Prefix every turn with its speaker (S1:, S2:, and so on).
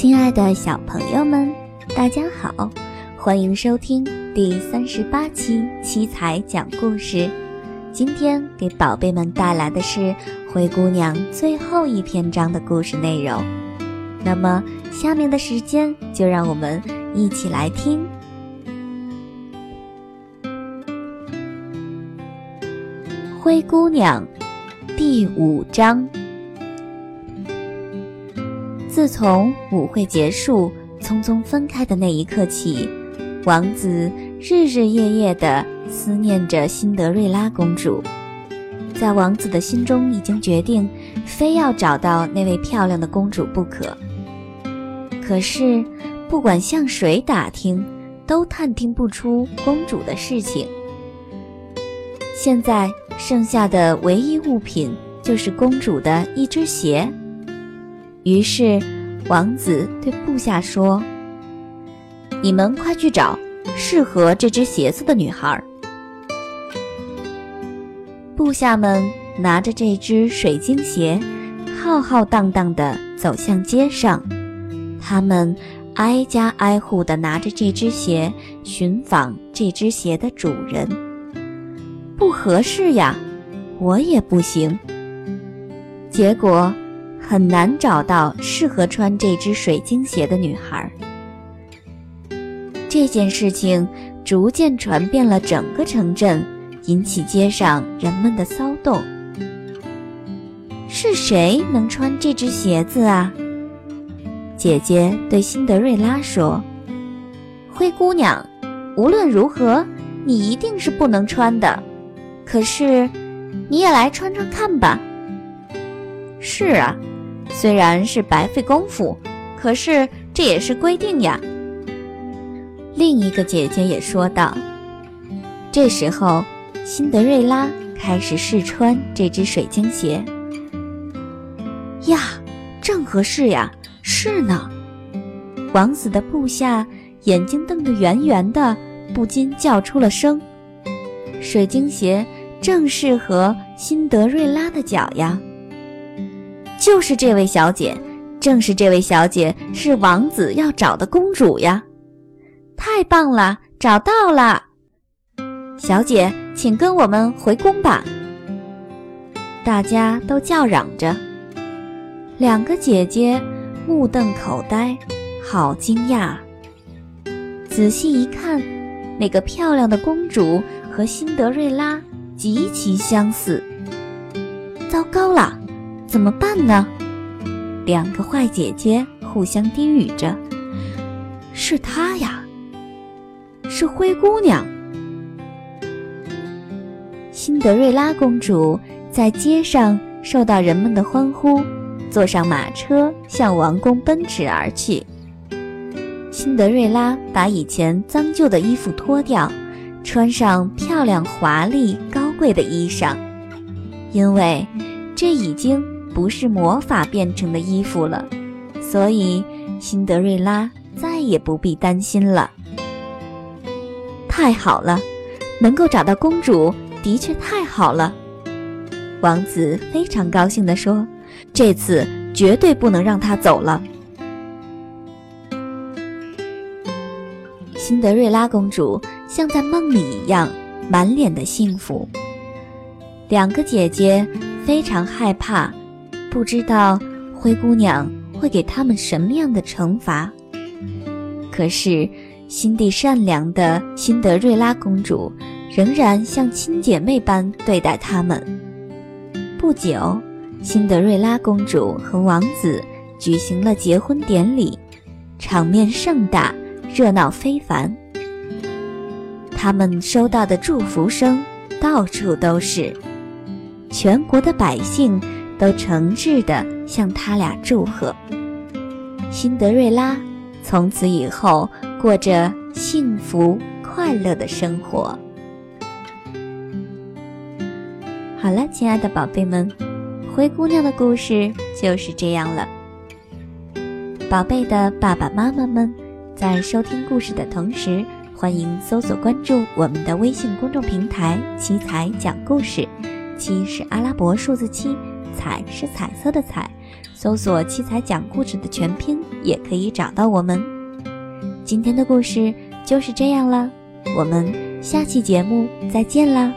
S1: 亲爱的小朋友们，大家好，欢迎收听第三十八期七彩讲故事。今天给宝贝们带来的是《灰姑娘》最后一篇章的故事内容。那么，下面的时间就让我们一起来听《灰姑娘》第五章。自从舞会结束、匆匆分开的那一刻起，王子日日夜夜地思念着辛德瑞拉公主。在王子的心中，已经决定非要找到那位漂亮的公主不可。可是，不管向谁打听，都探听不出公主的事情。现在剩下的唯一物品就是公主的一只鞋。于是，王子对部下说：“你们快去找适合这只鞋子的女孩。”部下们拿着这只水晶鞋，浩浩荡荡地走向街上。他们挨家挨户地拿着这只鞋，寻访这只鞋的主人。不合适呀，我也不行。结果。很难找到适合穿这只水晶鞋的女孩。这件事情逐渐传遍了整个城镇，引起街上人们的骚动。是谁能穿这只鞋子啊？姐姐对辛德瑞拉说：“灰姑娘，无论如何，你一定是不能穿的。可是，你也来穿穿看吧。”是啊。虽然是白费功夫，可是这也是规定呀。另一个姐姐也说道。这时候，辛德瑞拉开始试穿这只水晶鞋。呀，正合适呀！是呢。王子的部下眼睛瞪得圆圆的，不禁叫出了声：“水晶鞋正适合辛德瑞拉的脚呀！”就是这位小姐，正是这位小姐是王子要找的公主呀！太棒了，找到了！小姐，请跟我们回宫吧！大家都叫嚷着。两个姐姐目瞪口呆，好惊讶。仔细一看，那个漂亮的公主和辛德瑞拉极其相似。糟糕了！怎么办呢？两个坏姐姐互相低语着：“是她呀，是灰姑娘。”辛德瑞拉公主在街上受到人们的欢呼，坐上马车向王宫奔驰而去。辛德瑞拉把以前脏旧的衣服脱掉，穿上漂亮、华丽、高贵的衣裳，因为这已经。不是魔法变成的衣服了，所以辛德瑞拉再也不必担心了。太好了，能够找到公主的确太好了。王子非常高兴地说：“这次绝对不能让她走了。”辛德瑞拉公主像在梦里一样，满脸的幸福。两个姐姐非常害怕。不知道灰姑娘会给他们什么样的惩罚。可是，心地善良的辛德瑞拉公主仍然像亲姐妹般对待他们。不久，辛德瑞拉公主和王子举行了结婚典礼，场面盛大，热闹非凡。他们收到的祝福声到处都是，全国的百姓。都诚挚地向他俩祝贺。辛德瑞拉从此以后过着幸福快乐的生活。好了，亲爱的宝贝们，灰姑娘的故事就是这样了。宝贝的爸爸妈妈们，在收听故事的同时，欢迎搜索关注我们的微信公众平台“七彩讲故事”，七是阿拉伯数字七。彩是彩色的彩，搜索“七彩讲故事”的全拼，也可以找到我们。今天的故事就是这样了，我们下期节目再见啦！